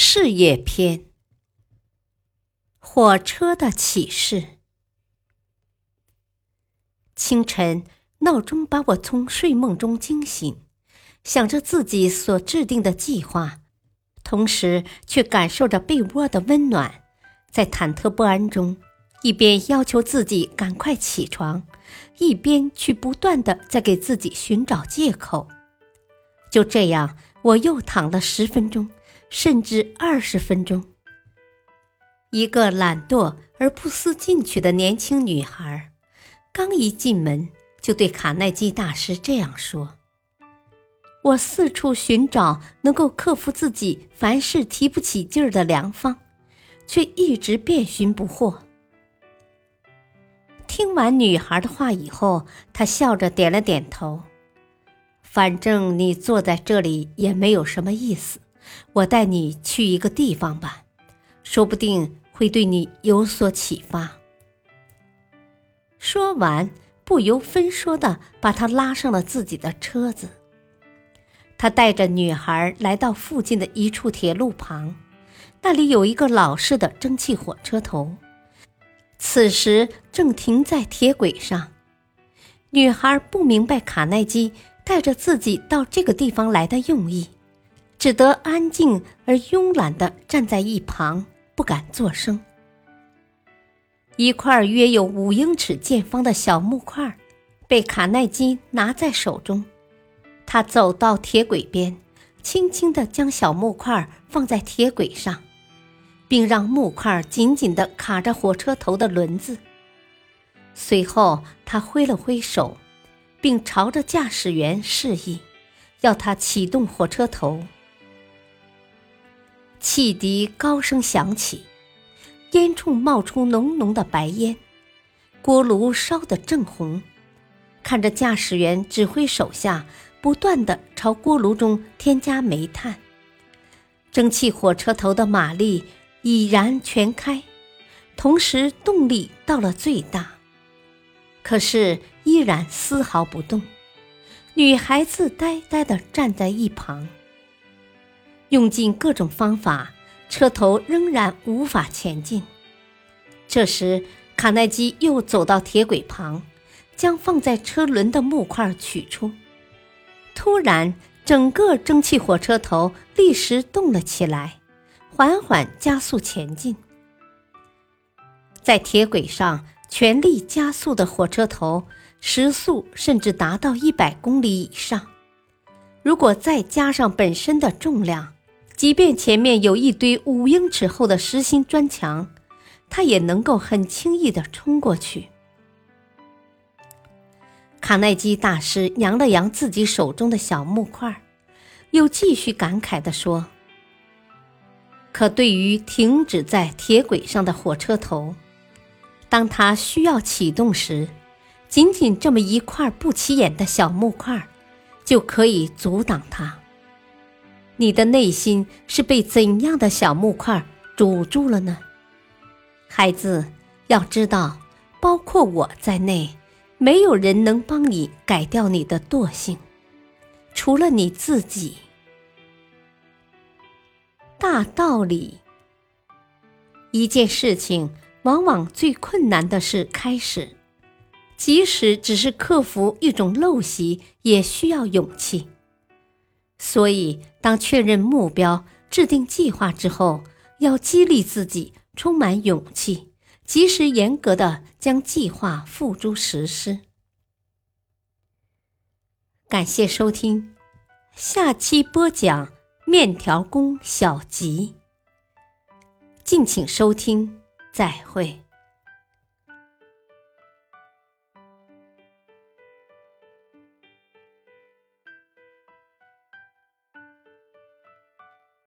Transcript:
事业篇：火车的启示。清晨，闹钟把我从睡梦中惊醒，想着自己所制定的计划，同时却感受着被窝的温暖，在忐忑不安中，一边要求自己赶快起床，一边去不断的在给自己寻找借口。就这样，我又躺了十分钟。甚至二十分钟，一个懒惰而不思进取的年轻女孩，刚一进门就对卡耐基大师这样说：“我四处寻找能够克服自己凡事提不起劲儿的良方，却一直遍寻不获。”听完女孩的话以后，他笑着点了点头：“反正你坐在这里也没有什么意思。”我带你去一个地方吧，说不定会对你有所启发。说完，不由分说的把她拉上了自己的车子。他带着女孩来到附近的一处铁路旁，那里有一个老式的蒸汽火车头，此时正停在铁轨上。女孩不明白卡耐基带着自己到这个地方来的用意。只得安静而慵懒地站在一旁，不敢作声。一块约有五英尺见方的小木块被卡耐基拿在手中，他走到铁轨边，轻轻地将小木块放在铁轨上，并让木块紧紧地卡着火车头的轮子。随后，他挥了挥手，并朝着驾驶员示意，要他启动火车头。汽笛高声响起，烟囱冒出浓浓的白烟，锅炉烧得正红。看着驾驶员指挥手下不断的朝锅炉中添加煤炭，蒸汽火车头的马力已然全开，同时动力到了最大，可是依然丝毫不动。女孩子呆呆地站在一旁。用尽各种方法，车头仍然无法前进。这时，卡耐基又走到铁轨旁，将放在车轮的木块取出。突然，整个蒸汽火车头立时动了起来，缓缓加速前进。在铁轨上全力加速的火车头，时速甚至达到一百公里以上。如果再加上本身的重量，即便前面有一堆五英尺厚的实心砖墙，他也能够很轻易地冲过去。卡耐基大师扬了扬自己手中的小木块，又继续感慨地说：“可对于停止在铁轨上的火车头，当它需要启动时，仅仅这么一块不起眼的小木块，就可以阻挡它。”你的内心是被怎样的小木块堵住了呢？孩子，要知道，包括我在内，没有人能帮你改掉你的惰性，除了你自己。大道理，一件事情往往最困难的是开始，即使只是克服一种陋习，也需要勇气。所以，当确认目标、制定计划之后，要激励自己，充满勇气，及时严格的将计划付诸实施。感谢收听，下期播讲面条工小吉。敬请收听，再会。